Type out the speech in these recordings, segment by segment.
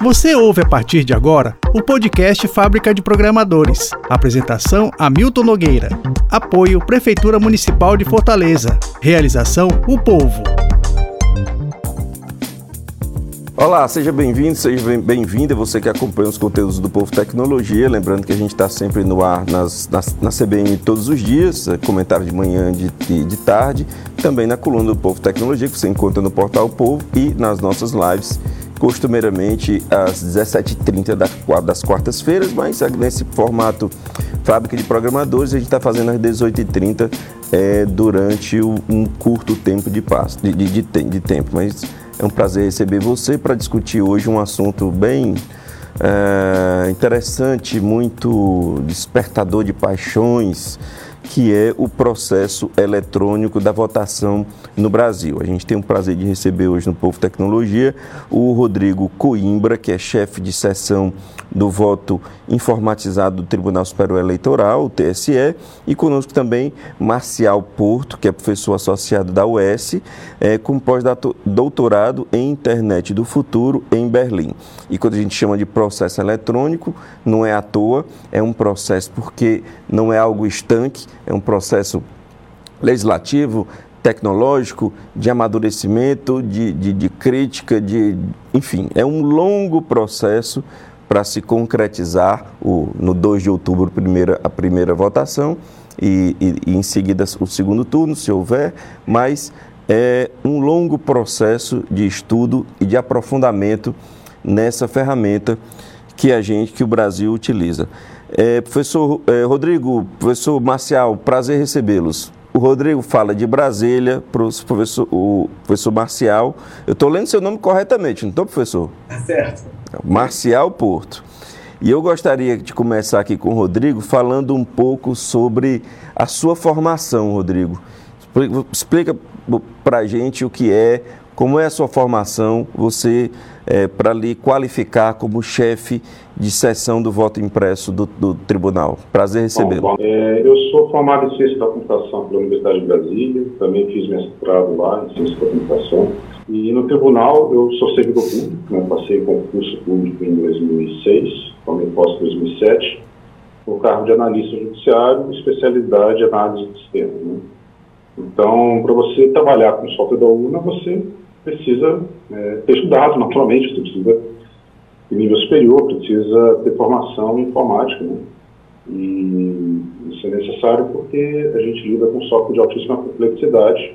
Você ouve a partir de agora o podcast Fábrica de Programadores. Apresentação Hamilton Nogueira. Apoio Prefeitura Municipal de Fortaleza. Realização O Povo. Olá, seja bem-vindo, seja bem-vinda você que acompanha os conteúdos do Povo Tecnologia. Lembrando que a gente está sempre no ar nas, nas, na CBN todos os dias, é, comentário de manhã e de, de, tarde, também na coluna do Povo Tecnologia, que você encontra no portal Povo e nas nossas lives costumeiramente às 17h30 das quartas-feiras, mas nesse formato fábrica de programadores, a gente está fazendo às 18h30 é, durante um curto tempo de, passo, de, de, de, tempo. Mas é um prazer receber você para discutir hoje um assunto bem é, interessante, muito despertador de paixões que é o processo eletrônico da votação no Brasil. A gente tem o prazer de receber hoje no Povo Tecnologia o Rodrigo Coimbra, que é chefe de seção do voto informatizado do Tribunal Superior Eleitoral, o TSE, e conosco também Marcial Porto, que é professor associado da UES, é, com pós-doutorado em Internet do Futuro em Berlim. E quando a gente chama de processo eletrônico, não é à toa, é um processo porque não é algo estanque, é um processo legislativo, tecnológico, de amadurecimento, de, de, de crítica, de, enfim, é um longo processo para se concretizar o, no 2 de outubro primeira, a primeira votação e, e, e, em seguida o segundo turno, se houver, mas é um longo processo de estudo e de aprofundamento nessa ferramenta que a gente, que o Brasil utiliza. É, professor é, Rodrigo, professor Marcial, prazer recebê-los. O Rodrigo fala de Brasília, professor, o professor Marcial. Eu estou lendo seu nome corretamente, não estou, professor? Tá certo. Marcial Porto. E eu gostaria de começar aqui com o Rodrigo falando um pouco sobre a sua formação, Rodrigo. Explica para a gente o que é, como é a sua formação, você é, para lhe qualificar como chefe de sessão do voto impresso do, do tribunal. Prazer recebê-lo. É, eu sou formado em Ciência da Computação pela Universidade de Brasília, também fiz mestrado lá em Ciência da Computação. E no tribunal eu sou servidor público, né, passei concurso público em 2006, tomei posse em 2007, no cargo de analista judiciário, especialidade análise de sistema. Né? Então, para você trabalhar com software da UNA, você precisa é, ter estudado, naturalmente, você precisa de nível superior, precisa ter formação em informática, né? E isso é necessário porque a gente lida com software de altíssima complexidade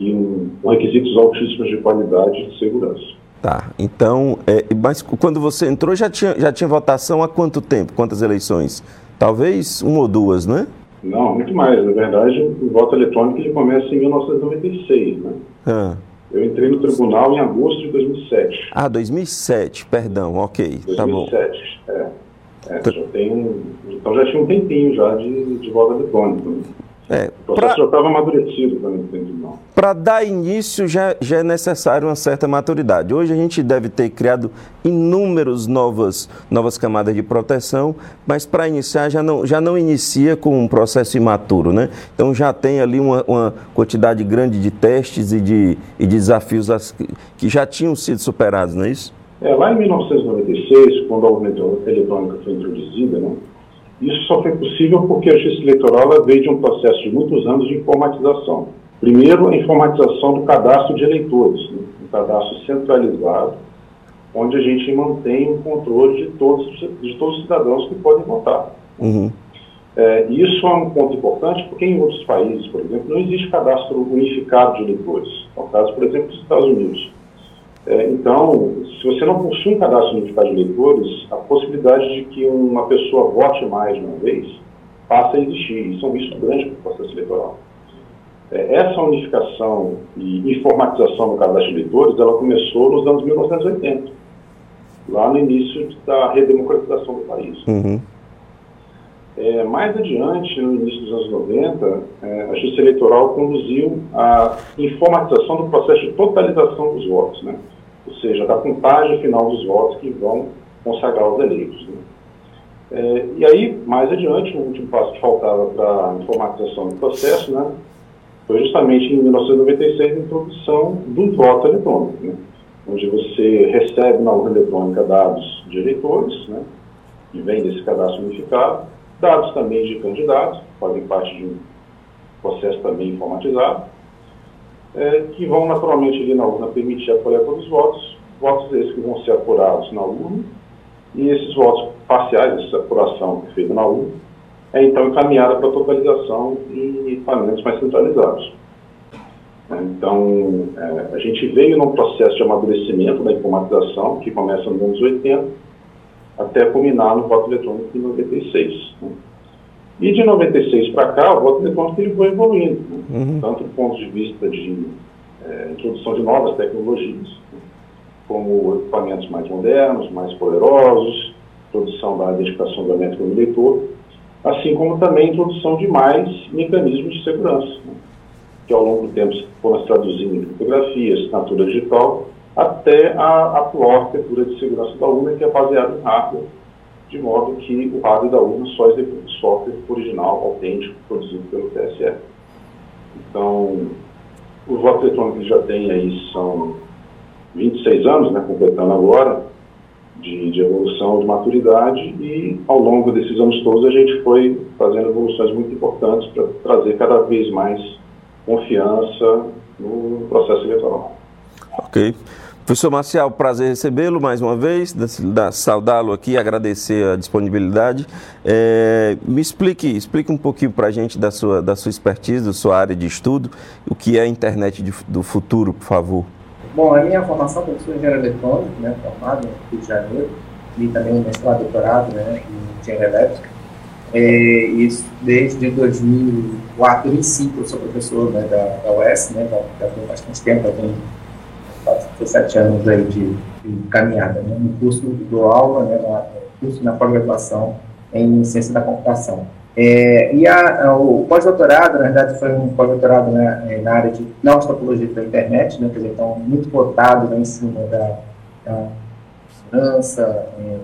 e com requisitos altíssimos de qualidade e de segurança. Tá, então, é, mas quando você entrou já tinha, já tinha votação há quanto tempo? Quantas eleições? Talvez uma ou duas, né? Não, muito mais. Na verdade, o voto eletrônico ele começa em 1996, né? Ah. Eu entrei no tribunal em agosto de 2007. Ah, 2007, perdão, ok, 2007, tá bom. 2007, é. é tá. já tem, então já tinha um tempinho já de, de eletrônico. É, o processo já estava amadurecido Para dar início já, já é necessário uma certa maturidade. Hoje a gente deve ter criado inúmeras novas, novas camadas de proteção, mas para iniciar já não, já não inicia com um processo imaturo. Né? Então já tem ali uma, uma quantidade grande de testes e de, e de desafios que já tinham sido superados, não é isso? É, lá em 1996, quando a urna eletrônica foi introduzida, né, isso só foi possível porque a justiça eleitoral veio de um processo de muitos anos de informatização. Primeiro, a informatização do cadastro de eleitores, né? um cadastro centralizado, onde a gente mantém o controle de todos, de todos os cidadãos que podem votar. Uhum. É, isso é um ponto importante porque em outros países, por exemplo, não existe cadastro unificado de eleitores. É o caso, por exemplo, dos Estados Unidos. É, então, se você não possui um cadastro unificado de eleitores, a possibilidade de que uma pessoa vote mais de uma vez passa a existir. Isso é um risco grande para o processo eleitoral. É, essa unificação e informatização do cadastro de eleitores, ela começou nos anos 1980, lá no início da redemocratização do país. Uhum. É, mais adiante, no início dos anos 90, é, a Justiça Eleitoral conduziu a informatização do processo de totalização dos votos. Né? Ou seja, da contagem final dos votos que vão consagrar os eleitos. Né? É, e aí, mais adiante, o último passo que faltava para a informatização do processo, né, foi justamente em 1996 a introdução do voto eletrônico. Né? onde você recebe na urna eletrônica dados de eleitores, né, que vem desse cadastro unificado, dados também de candidatos, fazem parte de um processo também informatizado, é, que vão naturalmente ali na urna permitir a coleta dos votos, votos esses que vão ser apurados na urna, e esses votos parciais, essa apuração que feita na urna, é então encaminhada para totalização em equipamentos mais centralizados. Então, é, a gente veio num processo de amadurecimento da informatização, que começa nos anos 80, até culminar no voto eletrônico em 96. Né? E de 96 para cá, o voto eletrônico ele foi evoluindo, né? uhum. tanto do ponto de vista de é, introdução de novas tecnologias, né? como equipamentos mais modernos, mais poderosos, introdução da identificação biométrica do eleitor, assim como também introdução de mais mecanismos de segurança, né? que ao longo do tempo foram se traduzindo em criptografia, assinatura digital, até a atual arquitetura de segurança da urna, que é baseada em hardware, de modo que o hardware da urna só executa o software original, autêntico, produzido pelo TSE. Então, os votos eletrônicos já tem aí, são 26 anos, né, completando agora, de, de, evolução, de maturidade, e ao longo desses anos todos a gente foi fazendo evoluções muito importantes para trazer cada vez mais confiança no processo eleitoral. Ok. Professor Marcial, prazer recebê-lo mais uma vez, saudá-lo aqui, agradecer a disponibilidade. É, me explique, explique um pouquinho para a gente da sua, da sua expertise, da sua área de estudo, o que é a internet de, do futuro, por favor. Bom, a minha formação, eu sou engenheiro eletrônico, né, formado no Rio de Janeiro, e também mestrado e doutorado né, em engenharia elétrica. É, isso desde 2004, 2005 eu sou professor né, da, da UES, né, já, já tem bastante tempo, já tenho sete anos aí de, de caminhada, né, no curso do aula, né, na, curso na pós-graduação em ciência da computação. É, e a, o pós-doutorado, na verdade, foi um pós-doutorado né, na área de nanotopologia da internet, né, quer dizer, então, muito votado né, em cima da, da segurança, é,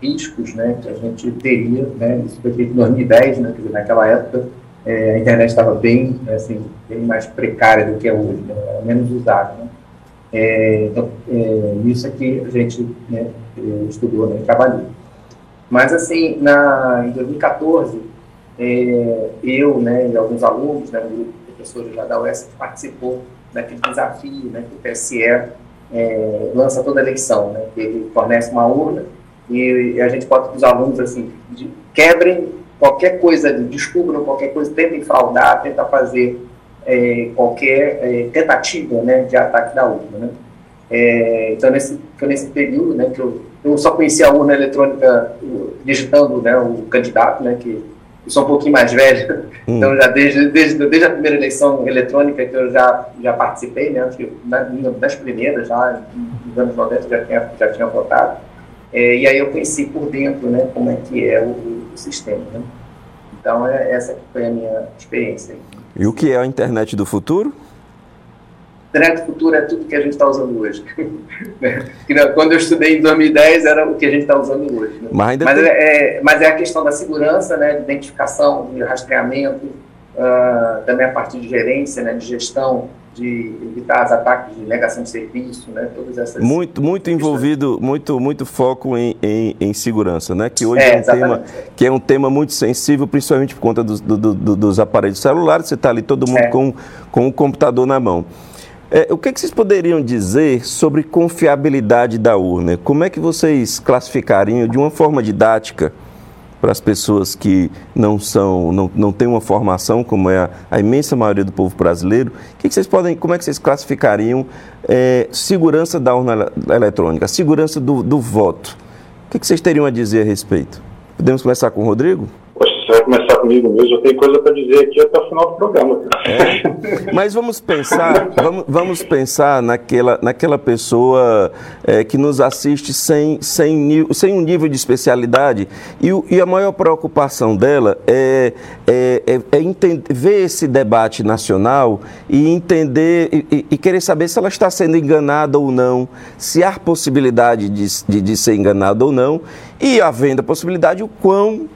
riscos né, que a gente teria, né, isso foi feito em 2010, né, quer dizer, naquela época é, a internet estava bem, assim, bem mais precária do que é hoje, né, menos usada. Né. É, então, é, isso aqui a gente né, estudou né, trabalhou. Mas, assim, na, em 2014, é, eu né, e alguns alunos, né, um grupo de professores da UES, participou daquele desafio né, que o TSE é, lança toda eleição, né, que ele fornece uma urna e, a gente pode para os alunos assim, de, quebrem qualquer coisa, descubram qualquer coisa, tentem fraudar, tentar fazer é, qualquer é, tentativa né, de ataque da urna. Né. É, então, nesse, foi nesse período né, que eu, eu só conhecia a urna eletrônica digitando né, o candidato, né, que eu sou um pouquinho mais velho, hum. então já desde, desde, desde a primeira eleição eletrônica que eu já, já participei, né, que nas primeiras, já nos anos 90 já tinha, já tinha votado, é, e aí eu conheci por dentro né, como é que é o, o sistema. Né. Então, é, essa foi a minha experiência. E o que é a internet do futuro? Internet do futuro é tudo que a gente está usando hoje. Quando eu estudei em 2010 era o que a gente está usando hoje. Né? Mas, mas, tem... é, é, mas, é, a questão da segurança, né, de identificação, de rastreamento, uh, também a parte de gerência, né, de gestão, de evitar os ataques de negação de serviço, né, todas essas muito muito envolvido, muito muito foco em, em, em, segurança, né, que hoje é, é um tema que é um tema muito sensível, principalmente por conta dos, do, do, dos aparelhos celulares. Você está ali todo mundo é. com com o computador na mão. É, o que, que, vocês poderiam dizer sobre confiabilidade da urna? Como é que vocês classificariam de uma forma didática para as pessoas que não são, não, não têm uma formação, como é a, a imensa maioria do povo brasileiro? Que, que, vocês podem, como é que vocês classificariam é, segurança da urna eletrônica, segurança do, do voto? O que, que vocês teriam a dizer a respeito? Podemos começar com o Rodrigo? você vai começar comigo mesmo, eu tenho coisa para dizer aqui até o final do programa. É, mas vamos pensar, vamos, vamos pensar naquela, naquela pessoa é, que nos assiste sem, sem, sem um nível de especialidade e, e a maior preocupação dela é, é, é, é entender, ver esse debate nacional e entender e, e, querer saber se ela está sendo enganada ou não, se há possibilidade de, de, de ser enganada ou não e havendo a possibilidade, o quão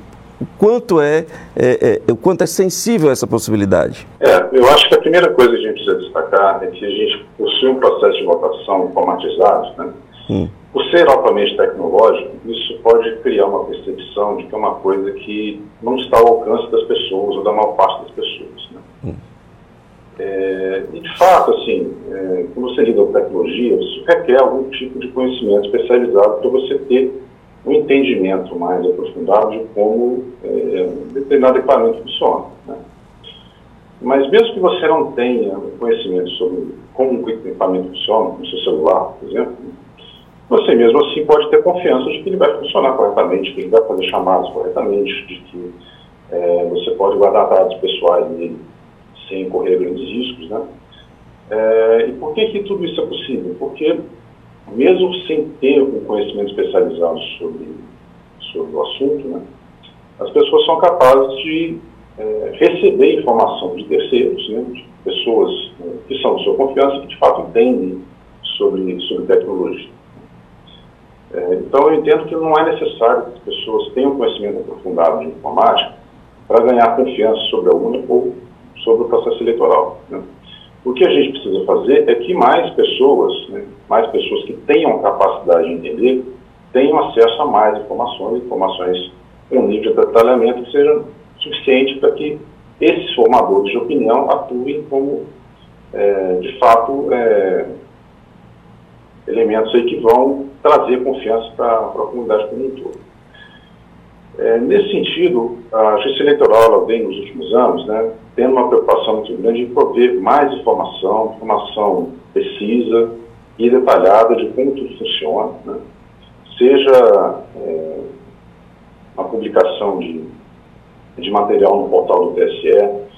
o quanto é, é, é, o quanto é sensível essa possibilidade? É, eu acho que a primeira coisa que a gente precisa destacar é que a gente possui um processo de votação informatizado, né? Hum. Por ser altamente tecnológico, isso pode criar uma percepção de que é uma coisa que não está ao alcance das pessoas ou da maior parte das pessoas. Né? Hum. É, e, de fato, assim, é, quando você lida com tecnologia, isso requer algum tipo de conhecimento especializado para você ter um entendimento mais aprofundado de como é, determinado equipamento funciona. Né? Mas mesmo que você não tenha conhecimento sobre como o equipamento funciona, como o seu celular, por exemplo, você mesmo assim pode ter confiança de que ele vai funcionar corretamente, que ele vai fazer chamadas corretamente, de que é, você pode guardar dados pessoais nele sem correr grandes riscos, né? É, e por que que tudo isso é possível? Porque mesmo sem ter um conhecimento especializado sobre, sobre o assunto, né, as pessoas são capazes de é, receber informação de terceiros, né, de pessoas né, que são de sua confiança que de fato entendem sobre, sobre tecnologia. É, então, eu entendo que não é necessário que as pessoas tenham conhecimento aprofundado de informática para ganhar confiança sobre a UNA ou sobre o processo eleitoral. Né? O que a gente precisa fazer é que mais pessoas, né, mais pessoas que tenham capacidade de entender, tenham acesso a mais informações, informações com um nível de detalhamento que seja suficiente para que esses formadores de opinião atuem como, é, de fato, é, elementos aí que vão trazer confiança para a comunidade como um todo. É, nesse sentido, a justiça eleitoral vem nos últimos anos né, tendo uma preocupação muito grande em prover mais informação, informação precisa e detalhada de como tudo funciona, né? seja é, a publicação de, de material no portal do TSE,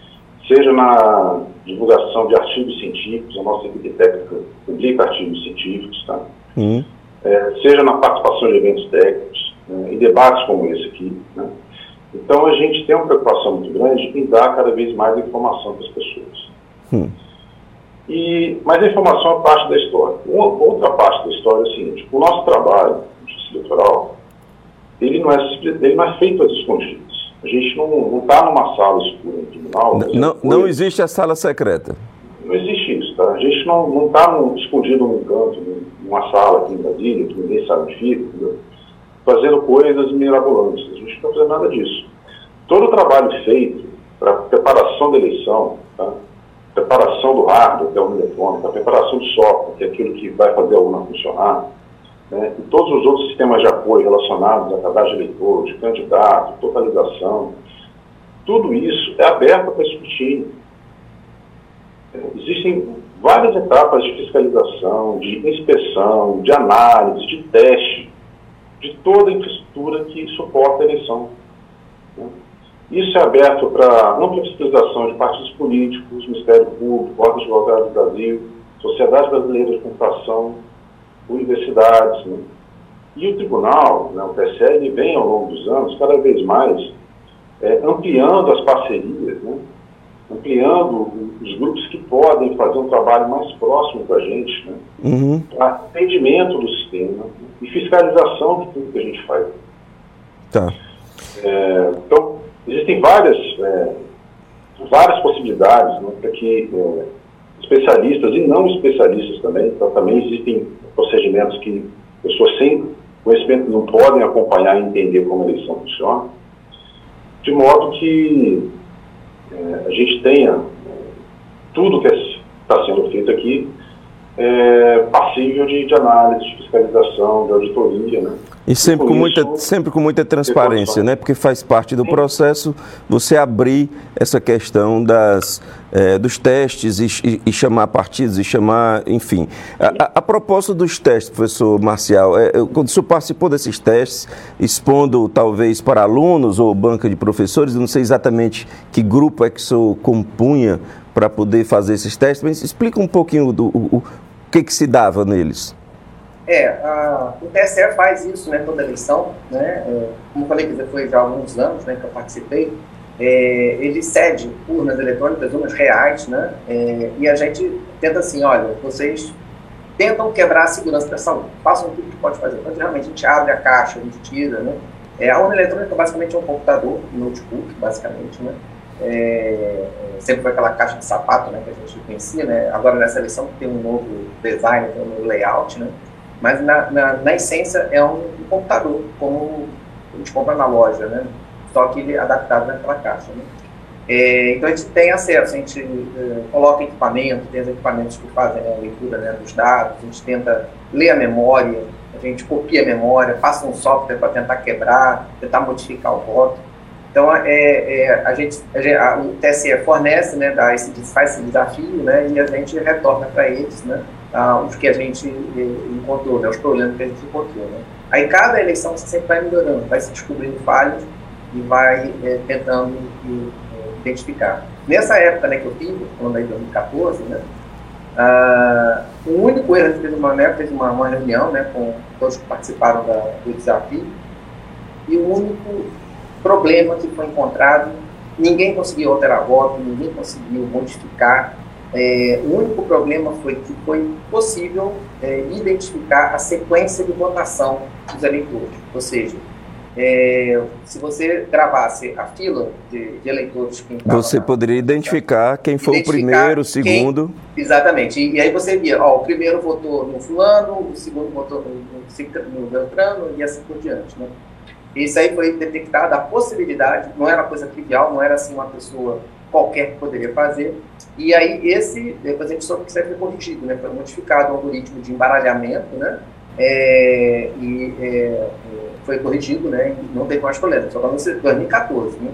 seja na divulgação de artigos científicos, a nossa equipe técnica publica artigos científicos, tá? Uhum. É, seja na participação de eventos técnicos, né, em debates como esse aqui. Né? Então a gente tem uma preocupação muito grande em dar cada vez mais informação para as pessoas. Uhum. E, mas a informação é parte da história. Uma, outra parte da história é a seguinte, o nosso trabalho de justiça eleitoral, ele não, é, ele não é feito às escondidas. A gente não está numa sala escura no tribunal. Não, não existe a sala secreta. Não existe isso, tá? A gente não está escondido num canto, numa sala aqui em Brasília, que ninguém sabe onde fica, fazendo coisas mirabolantes. A gente não está fazendo nada disso. Todo o trabalho feito para a preparação da eleição, tá? preparação do hardware, que é o eletrônico, a preparação do software, que é aquilo que vai fazer a urna funcionar, né, e todos os outros sistemas de apoio relacionados à cadastro de eleitor, de candidato, totalização, tudo isso é aberto para escrutínio. É, existem várias etapas de fiscalização, de inspeção, de análise, de teste de toda a infraestrutura que suporta a eleição. Né. Isso é aberto para ampla fiscalização de partidos políticos, Ministério Público, Ordem de Advogados do Brasil, Sociedade Brasileira de Computação, universidades. Né? E o tribunal, né, o TSE, vem ao longo dos anos cada vez mais é, ampliando as parcerias, né? ampliando os grupos que podem fazer um trabalho mais próximo com a gente, né? uhum. para atendimento do sistema e fiscalização de tudo que a gente faz. Tá. É, então, existem várias, é, várias possibilidades né, para que é, especialistas e não especialistas também, então também existem procedimentos que pessoas sem conhecimento não podem acompanhar e entender como a eleição funciona, de modo que é, a gente tenha é, tudo que está sendo feito aqui é, passível de, de, análise, de fiscalização, de auditoria, né? E sempre com, muita, sempre com muita transparência, né? Porque faz parte do processo você abrir essa questão das, é, dos testes e, e, chamar partidos e chamar, enfim. A, a, a propósito dos testes, professor Marcial, é, quando o senhor participou desses testes, expondo talvez para alunos ou banca de professores, não sei exatamente que grupo é que o senhor compunha para poder fazer esses testes, mas explica um pouquinho do o, o que, que se dava neles. É, a, o TSE faz isso, né, toda eleição, né, é, como falei, que foi já há alguns anos, né, que eu participei, é, ele cede urnas eletrônicas, urnas reais, né, é, e a gente tenta assim, olha, vocês tentam quebrar a segurança dessa urna, façam tudo que pode fazer, então realmente a gente abre a caixa, a gente tira, né, É, a urna eletrônica basicamente é um computador, um notebook, basicamente, né? É, sempre foi aquela caixa de sapato né, que a gente conhecia, né? agora nessa eleição tem um novo design, tem um novo layout, né? Mas na, na, na essência é um, computador, como a gente compra na loja, né? só que ele é adaptado naquela caixa. Né? É, então a gente tem acesso, a gente é, coloca equipamento, tem os equipamentos que fazem a leitura né, dos dados, a gente tenta ler a memória, a gente copia a memória, passa um software para tentar quebrar, tentar modificar o voto. Então, é, é, a gente, a a, o TSE fornece, né, dá esse, faz esse desafio, né, e a gente retorna para eles, né, os que a gente é, encontrou, né, os problemas que a gente encontrou. Né. Aí, cada eleição você sempre vai melhorando, vai se descobrindo falhas e vai é, tentando é, identificar. Nessa época né, que eu fiz, falando aí de 2014, né, uh, o único erro, gente fez uma, né, fez uma, uma reunião né, com todos que participaram da, do desafio, e o único problema que foi encontrado, ninguém conseguiu alterar voto, ninguém conseguiu modificar. É, o único problema foi que foi possível é, identificar a sequência de votação dos eleitores. Ou seja, é, se você gravasse a fila de, de eleitores Você poderia identificar quem foi identificar o primeiro, o segundo. Quem, exatamente. E, e, aí você via, ó, o primeiro votou no fulano, o segundo votou no, no, no Beltrano e assim por diante. Né? Isso aí foi detectada a possibilidade, não era coisa trivial, não era assim uma pessoa qualquer que poderia fazer. E aí esse, depois a gente soube que isso aí foi corrigido, né? Foi modificado o algoritmo de embaralhamento, né? É, e é, foi corrigido, né? E não teve mais problema, só para você 2014, né?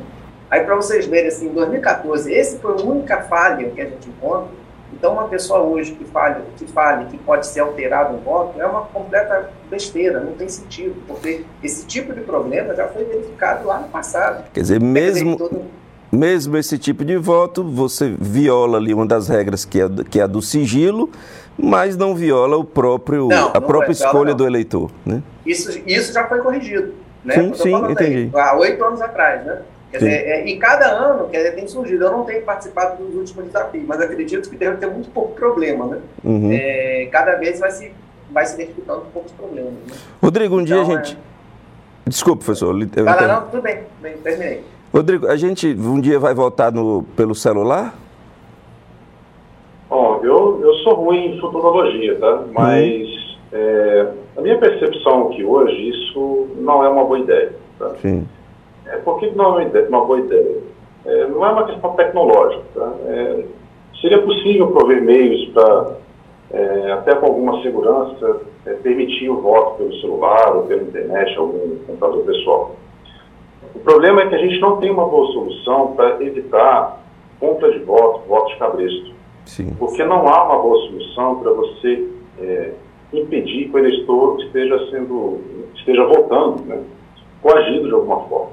Aí para vocês verem assim, em 2014, esse foi a única falha que a gente encontra então, uma pessoa hoje que fale, que fale que pode ser alterado um voto é uma completa besteira, não tem sentido, porque esse tipo de problema já foi verificado lá no passado. Quer dizer, mesmo, Quer dizer, todo... mesmo esse tipo de voto, você viola ali uma das regras que é, que é a do sigilo, mas não viola o próprio, não, a não própria escolha do eleitor. Né? Isso, isso já foi corrigido. Né? Sim, sim, entendi. Há oito anos atrás, né? Quer dizer, é, e cada ano quer dizer, tem surgido. Eu não tenho participado dos últimos desafios, mas acredito que deve ter muito pouco problema, né? Uhum. É, cada vez vai se, vai se identificando poucos problemas. Né? Rodrigo, um dia então, a gente. É... Desculpe, professor. Eu não, não, tudo bem, bem, terminei. Rodrigo, a gente um dia vai votar no, pelo celular? Bom, eu, eu sou ruim em futurologia, tá? Mas é, a minha percepção aqui hoje, isso não é uma boa ideia. Tá? Sim. É, por que não é uma boa ideia? É, não é uma questão tecnológica. Tá? É, seria possível prover meios para, é, até com alguma segurança, é, permitir o voto pelo celular ou pela internet, algum computador pessoal. O problema é que a gente não tem uma boa solução para evitar compra de votos, votos cabresto. Sim. Porque não há uma boa solução para você é, impedir que o eleitor esteja sendo, esteja votando, né, coagido de alguma forma.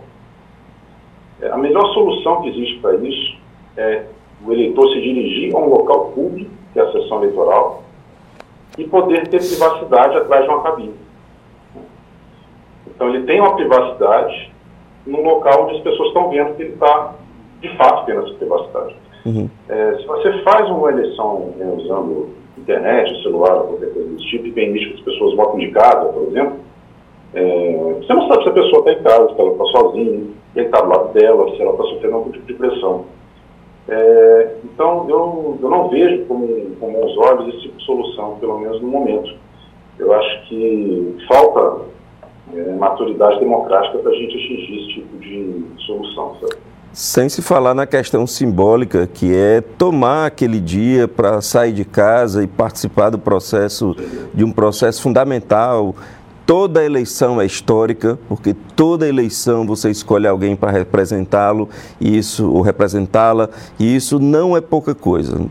É, a melhor solução que existe para isso é o eleitor se dirigir a um local público, que é a sessão eleitoral, e poder ter privacidade atrás de uma cabine. Então, ele tem uma privacidade num local onde as pessoas estão vendo que ele está, de fato, tendo essa privacidade. Uhum. É, se você faz uma eleição né, usando internet, celular, qualquer coisa desse tipo, e permite que as pessoas votem de casa, por exemplo, é, você não sabe se a pessoa está em casa, se ela está sozinha, quem está do lado dela, se ela está sofrendo algum tipo de pressão. É, então, eu, eu não vejo como, com bons olhos esse tipo de solução, pelo menos no momento. Eu acho que falta é, maturidade democrática para a gente atingir esse tipo de solução. Sem se falar na questão simbólica, que é tomar aquele dia para sair de casa e participar do processo, de um processo fundamental Toda eleição é histórica, porque toda eleição você escolhe alguém para representá-lo, isso ou representá-la, e isso não é pouca coisa.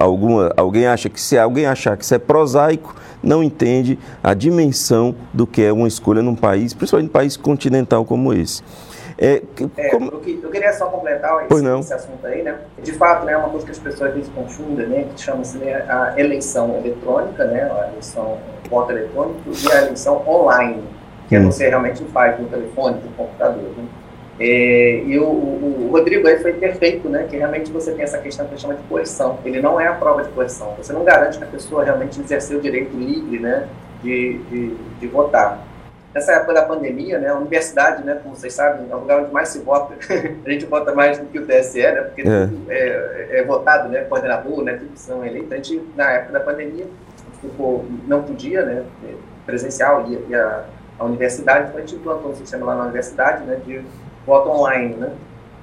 Alguma, alguém acha que se alguém achar que isso é prosaico, não entende a dimensão do que é uma escolha num país, principalmente um país continental como esse. É, é, como... eu, eu, queria só completar esse, esse, assunto aí, né? De fato, né, é uma coisa que as pessoas às vezes confundem, né? Que chama-se né, a eleição eletrônica, né? A eleição voto eletrônico e a eleição online, que hum. você realmente faz no telefone, no computador. Né? É, e o, o, Rodrigo aí foi perfeito, né? Que realmente você tem essa questão que chama de coerção. Ele não é a prova de coerção. Você não garante que a pessoa realmente exerceu o direito livre, né? De, de, de votar. nessa época da pandemia, né, a universidade, né, como vocês sabem, é o lugar onde mais se vota, a gente vota mais do que o TSE, né, porque é. é, é, votado, né, coordenador, né, tudo são eleitos. A gente, na época da pandemia, ficou, não podia, né, presencial, e a, a, universidade, então a gente implantou um sistema lá na universidade, né, de voto online, né,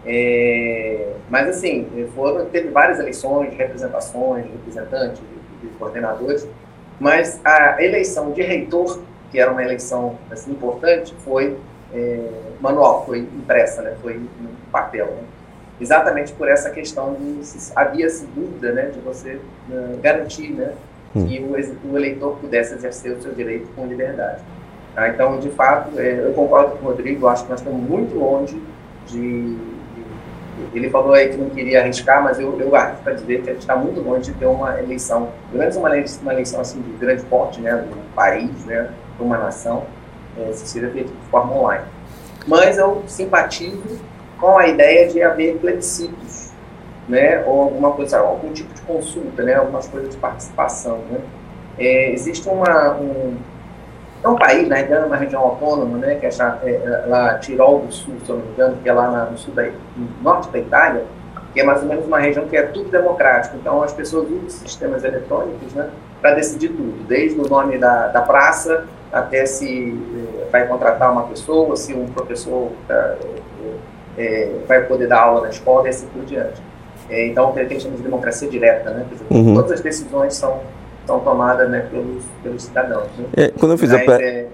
é, mas assim, foram, teve várias eleições, representações, representantes, de, de coordenadores, mas a eleição de reitor que era uma eleição assim, importante, foi é, manual, foi impressa, né, foi no papel. Né? Exatamente por essa questão de se, havia-se dúvida né, de você uh, garantir né, hum. que o, o, eleitor pudesse exercer o seu direito com liberdade. Tá? Então, de fato, é, eu concordo com o Rodrigo, acho que nós estamos muito longe de, ele falou aí que não queria arriscar, mas eu, eu acho para dizer que a gente está muito longe de ter uma eleição, pelo menos uma, uma eleição assim de grande porte, né, no país, né, para uma nação, é, se seja feito de forma online. Mas eu simpatizo com a ideia de haver plebiscitos, né, ou alguma coisa, algum tipo de consulta, né, algumas coisas de participação, né. É, existe uma, um, é um país, né, é uma região autônoma, né, que é, é lá Tirol do Sul, se eu não me engano, que é lá na, no sul da, no norte da Itália, que é mais ou menos uma região que é tudo democrático. Então, as pessoas usam sistemas eletrônicos, né, para decidir tudo, desde o nome da, da praça até se eh, vai contratar uma pessoa, se um professor é, é, vai poder dar aula na escola e assim por diante. É, então, tem a gente chama de democracia direta, né? Dizer, uhum. Todas as decisões são, são tomadas né, pelos, pelos cidadãos. Né? É, quando, eu fiz Mas, a per...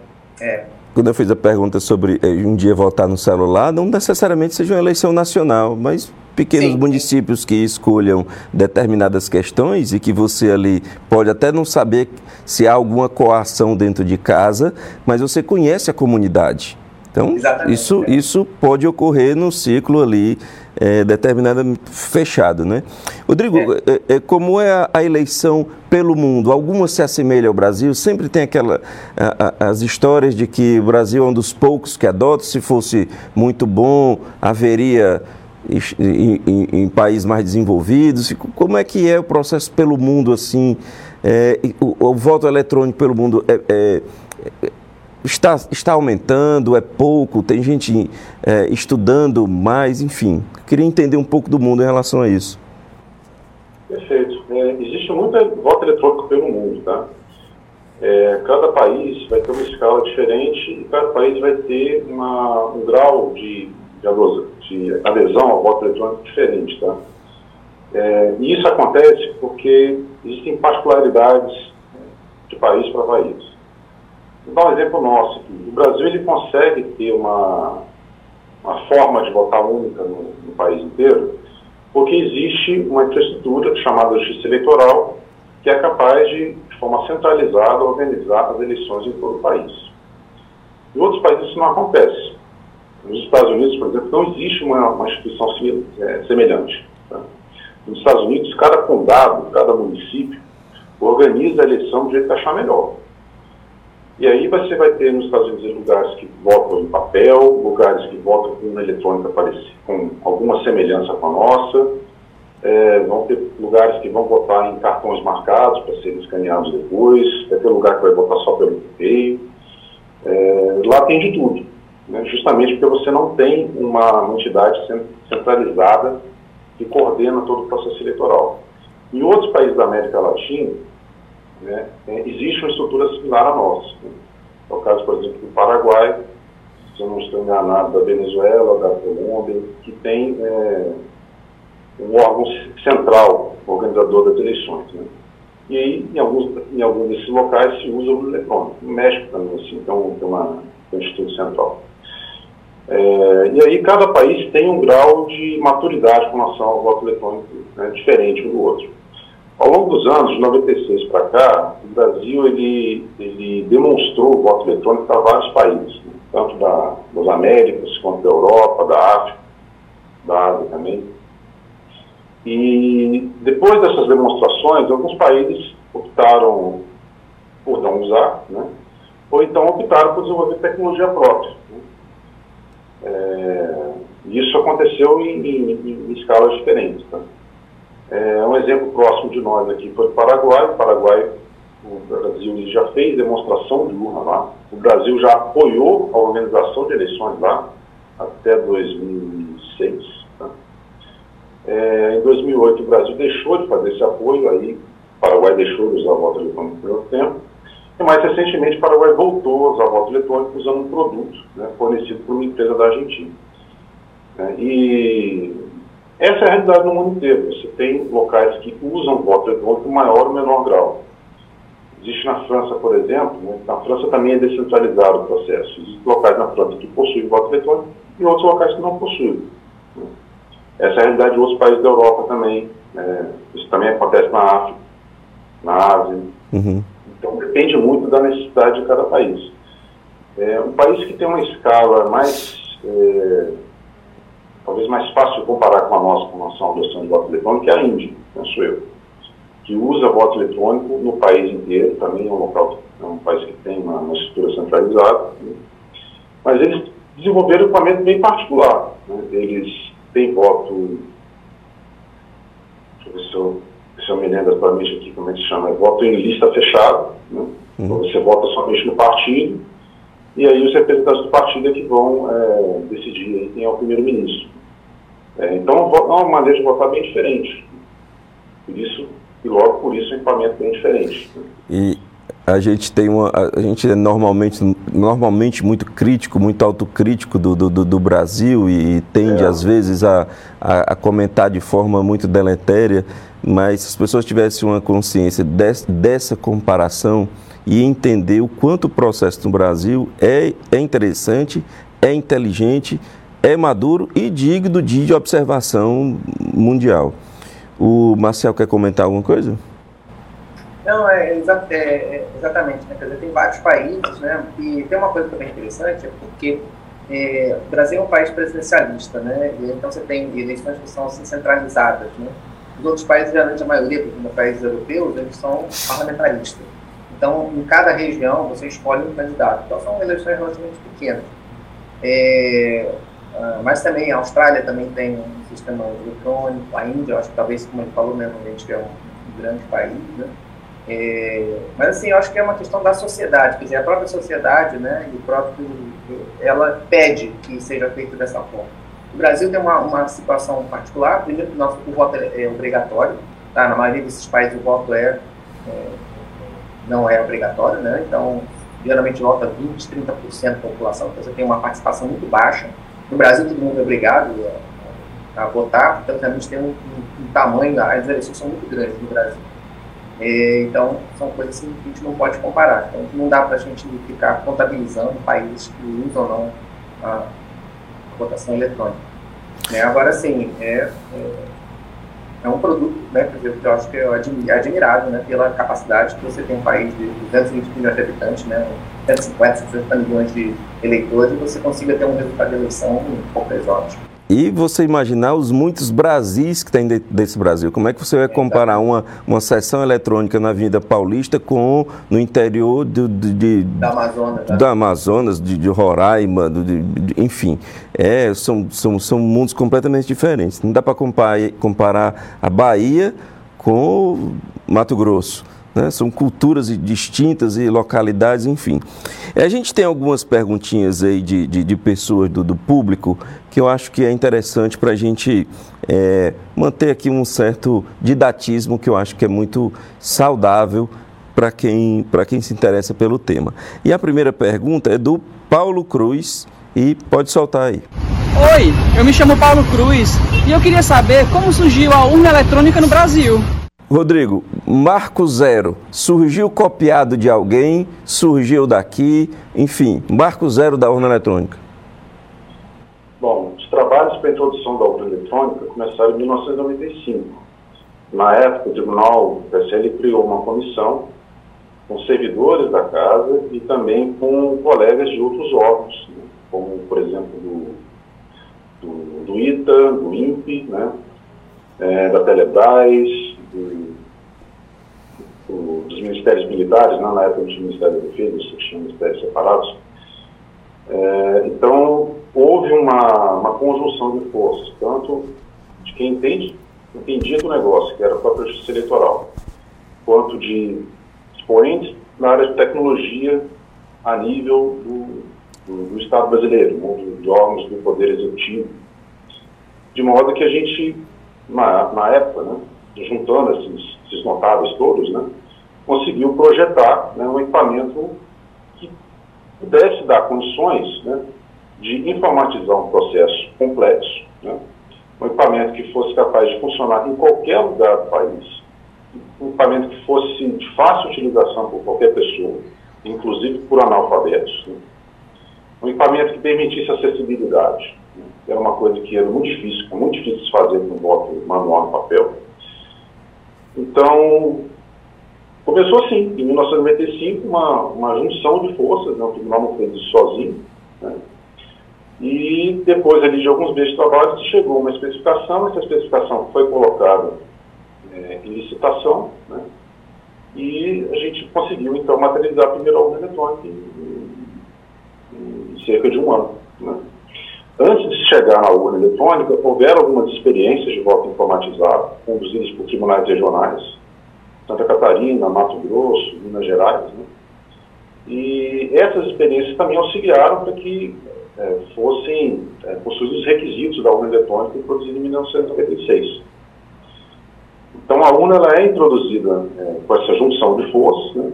quando eu fiz a pergunta sobre um dia votar no celular, não necessariamente seja uma eleição nacional, mas pequenos Sim. municípios que escolham determinadas questões e que você ali pode até não saber se há alguma coação dentro de casa, mas você conhece a comunidade. Então, isso, é. isso pode ocorrer no ciclo ali é, determinado, fechado, né? Rodrigo, é. É, é como é a, a, eleição pelo mundo? Alguma se assemelha ao Brasil? Sempre tem aquela, a, a, as histórias de que o Brasil é um dos poucos que adota, se fosse muito bom, haveria em, em, em, países mais desenvolvidos? Como é que é o processo pelo mundo assim? É, o, o, voto eletrônico pelo mundo é, é, está, está aumentando? É pouco? Tem gente é, estudando mais? Enfim, queria entender um pouco do mundo em relação a isso. Perfeito. É, existe muito voto eletrônico pelo mundo, tá? É, cada país vai ter uma escala diferente e cada país vai ter uma, um grau de de, de adesão ao voto eletrônico diferente. Tá? É, e isso acontece porque existem particularidades de país para país. Vou dar um exemplo nosso aqui. O Brasil ele consegue ter uma, uma forma de votar única no, no país inteiro porque existe uma infraestrutura chamada Justiça Eleitoral que é capaz de, de forma centralizada, organizar as eleições em todo o país. Em outros países isso não acontece. Nos Estados Unidos, por exemplo, não existe uma, uma instituição é, semelhante. Tá? Nos Estados Unidos, cada condado, cada município organiza a eleição do jeito que achar melhor. E aí você vai ter nos Estados Unidos lugares que votam em papel, lugares que votam com uma eletrônica parecida, com alguma semelhança com a nossa. É, vão ter lugares que vão votar em cartões marcados para serem escaneados depois. Vai ter lugar que vai votar só pelo correio. É, lá tem de tudo né, justamente porque você não tem uma entidade centralizada que coordena todo o processo eleitoral. Em outros países da América Latina, né, é, existe uma estrutura similar à nossa. Né? É o caso, por exemplo, do Paraguai, se eu não estou enganado, da Venezuela, da Colômbia, que tem é, um órgão central, organizador das eleições. Né? E aí, em alguns, em alguns desses locais, se usa o eletrônico. No México também, assim, então, tem, uma, tem um instituto central. É, e aí cada país tem um grau de maturidade com relação ao voto eletrônico né, diferente um do outro. Ao longo dos anos, de 96 para cá, o Brasil ele, ele demonstrou o voto eletrônico para vários países, né, tanto da, das Américas quanto da Europa, da África, da Ásia também. E depois dessas demonstrações, alguns países optaram por não usar, né, ou então optaram por desenvolver tecnologia própria. É, isso aconteceu em, em, em escalas diferentes. Tá? É, um exemplo próximo de nós aqui foi o Paraguai. O Paraguai, o Brasil já fez demonstração de urna lá, o Brasil já apoiou a organização de eleições lá até 2006. Tá? É, em 2008, o Brasil deixou de fazer esse apoio, aí o Paraguai deixou de usar voto eletrônico por muito tempo. E mais recentemente, o Paraguai voltou a usar voto eletrônico usando um produto né, fornecido por uma empresa da Argentina. É, e essa é a realidade no mundo inteiro. Você tem locais que usam voto eletrônico em maior ou menor grau. Existe na França, por exemplo, né, na França também é descentralizado o processo. Existem locais na França que possuem voto eletrônico e outros locais que não possuem. Né. Essa é a realidade de outros países da Europa também. É, isso também acontece na África, na Ásia. Uhum. Então depende muito da necessidade de cada país. É, um país que tem uma escala mais, é, talvez mais fácil comparar com a nossa, com a nossa adoção de voto eletrônico, é a Índia, penso eu, que usa voto eletrônico no país inteiro, também é um local, é um país que tem uma, uma estrutura centralizada, né? mas eles desenvolveram um equipamento bem particular. Né? Eles têm voto, deixa eu ver se eu se eu me lembro atualmente aqui como é que se chama, é voto em lista fechada, né? Uhum. Então você vota somente no partido, e aí os representantes do partido é que vão é, decidir quem é o primeiro-ministro. É, então é uma maneira de votar bem diferente. Por isso, e logo por isso, um equipamento bem diferente. E a gente tem uma. A gente é normalmente, normalmente muito crítico, muito autocrítico do, do, do Brasil e tende, é. às vezes, a, a, a, comentar de forma muito deletéria mas se as pessoas tivessem uma consciência des, dessa comparação e entender o quanto o processo no Brasil é, é interessante, é inteligente, é maduro e digno de observação mundial. O Marcel quer comentar alguma coisa? Não, é, é, é exatamente. Né? Quer dizer, tem vários países, né? E tem uma coisa também interessante, é porque é, o Brasil é um país presidencialista, né? Então você tem eleições que são assim, centralizadas, né? Os outros países, geralmente a maioria, dos países europeus, eles são parlamentaristas. Então, em cada região, você escolhe um candidato. Então, são eleições relativamente pequenas. É, uh, mas também a Austrália também tem um sistema eletrônico, a Índia, acho que talvez, como ele falou mesmo, a gente é um, grande país, né? É, mas assim, eu acho que é uma questão da sociedade, quer dizer, a própria sociedade, né, e o próprio, ela pede que seja feito dessa forma. O Brasil tem uma, uma situação particular, primeiro que nosso o voto é, é, obrigatório, tá? na maioria desses países o voto é, é não é obrigatório, né? então geralmente vota 20, 30% da população, então você tem uma participação muito baixa. No Brasil todo mundo é obrigado a, a votar, então realmente tem um, um, um, tamanho, as eleições são muito grandes no Brasil. É, então, são coisas assim, que a gente não pode comparar. Então, não dá para a gente ficar contabilizando países que usam ou não a, votação eletrônica. Né? Agora, sim, é, é, é, um produto, né, que eu acho que é admirável né, pela capacidade que você tem um país de 220 milhões de habitantes, né, 150, 60 milhões de eleitores, e você consiga ter um resultado de eleição em poucas horas. E você imaginar os muitos Brasis que tem desse Brasil. Como é que você vai comparar uma, uma sessão eletrônica na Avenida Paulista com no interior de, de, de da Amazonas, né? da Amazonas de, de Roraima, de, de, enfim. É, são, são, são mundos completamente diferentes. Não dá para comparar, comparar a Bahia com Mato Grosso. Né? São culturas distintas e localidades, enfim. A gente tem algumas perguntinhas aí de, de, de pessoas do, do, público que eu acho que é interessante para a gente é, manter aqui um certo didatismo que eu acho que é muito saudável para quem, quem se interessa pelo tema. E a primeira pergunta é do Paulo Cruz e pode soltar aí. Oi, eu me chamo Paulo Cruz e eu queria saber como surgiu a urna eletrônica no Brasil. Rodrigo, Marco Zero surgiu copiado de alguém, surgiu daqui, enfim, Marco Zero da urna eletrônica. Bom, os trabalhos para a introdução da urna eletrônica começaram em 1995. Na época, o Tribunal PSL criou uma comissão com servidores da casa e também com colegas de outros órgãos, né, como, por exemplo, do, do, do ITA, do INPE, né, é, da Telebrás, do, do, dos ministérios militares, né, na época não tinha Ministério da Defesa, tinha ministérios separados. É, então, houve uma, uma conjunção de forças, tanto de quem entende, entendia do negócio, que era a própria justiça eleitoral, quanto de expoentes na área de tecnologia a nível do, do, do Estado brasileiro, de órgãos do Poder Executivo. De modo que a gente, na, na época, né, juntando esses, esses notáveis todos, né, conseguiu projetar né, um equipamento que pudesse dar condições né, de informatizar um processo complexo, né, um equipamento que fosse capaz de funcionar em qualquer lugar do país, um equipamento que fosse de fácil utilização por qualquer pessoa, inclusive por analfabetos, né, um equipamento que permitisse acessibilidade. Né, era uma coisa que era muito difícil, muito difícil de fazer com voto manual no papel. Então, começou assim, em 1995, uma, uma junção de forças, né, o tribunal não fez isso sozinho, né, e depois ali de alguns meses de trabalho se chegou uma especificação, essa especificação foi colocada é, em licitação, né, e a gente conseguiu então materializar a primeira urna eletrônica em, em, em cerca de um ano. Né. Antes de chegar na urna eletrônica, houveram algumas experiências de voto informatizado, conduzidas por tribunais regionais, Santa Catarina, Mato Grosso, Minas Gerais. Né? E essas experiências também auxiliaram para que é, fossem é, possuídos os requisitos da urna eletrônica introduzida em 1996. Então, a urna ela é introduzida é, com essa junção de forças, né,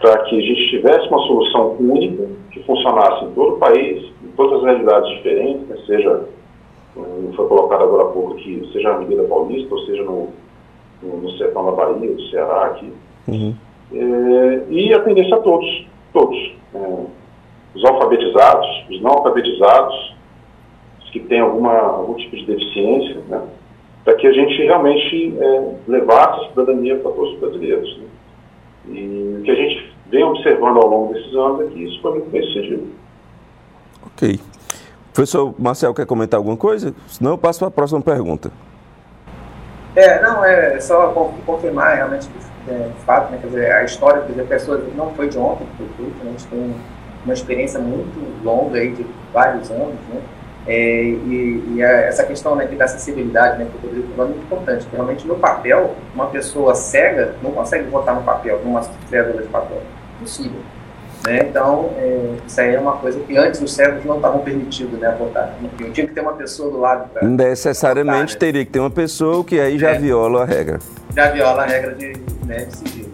para que a gente tivesse uma solução única, que funcionasse em todo o país, em todas as realidades diferentes, né, seja, como foi colocado agora há pouco aqui, seja na Avenida Paulista, ou seja no, no, no sertão da Bahia, do Ceará aqui, uhum. é, e atendesse a todos, todos. É, os alfabetizados, os não alfabetizados, os que têm alguma, algum tipo de deficiência, né, para que a gente realmente é, levasse a cidadania para todos os brasileiros. Né. E o que a gente vem observando ao longo desses anos é que isso foi muito bem sucedido. Ok. Professor Marcel, quer comentar alguma coisa? Senão eu passo para a próxima pergunta. É, não, é só confirmar realmente é, fato, né, quer dizer, a história, quer dizer, a pessoa não foi de ontem que foi feito, né, a gente tem uma experiência muito longa aí de vários anos, né, é, e, e essa questão né, da acessibilidade né, que o falou é muito importante, porque realmente no papel, uma pessoa cega não consegue votar no papel, numa cédula de papel. Impossível. Né? Então, é, isso aí é uma coisa que antes os cegos não estavam permitidos né, a votar. Eu tinha que ter uma pessoa do lado para. Necessariamente votar, né? teria que ter uma pessoa que aí já é, viola a regra. Já viola a regra de, né, de sigilo.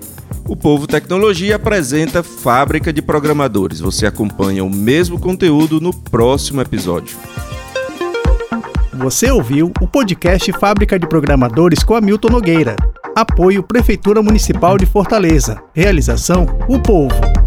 O Povo Tecnologia apresenta Fábrica de Programadores. Você acompanha o mesmo conteúdo no próximo episódio. Você ouviu o podcast Fábrica de Programadores com Hamilton Nogueira. Apoio Prefeitura Municipal de Fortaleza. Realização O Povo.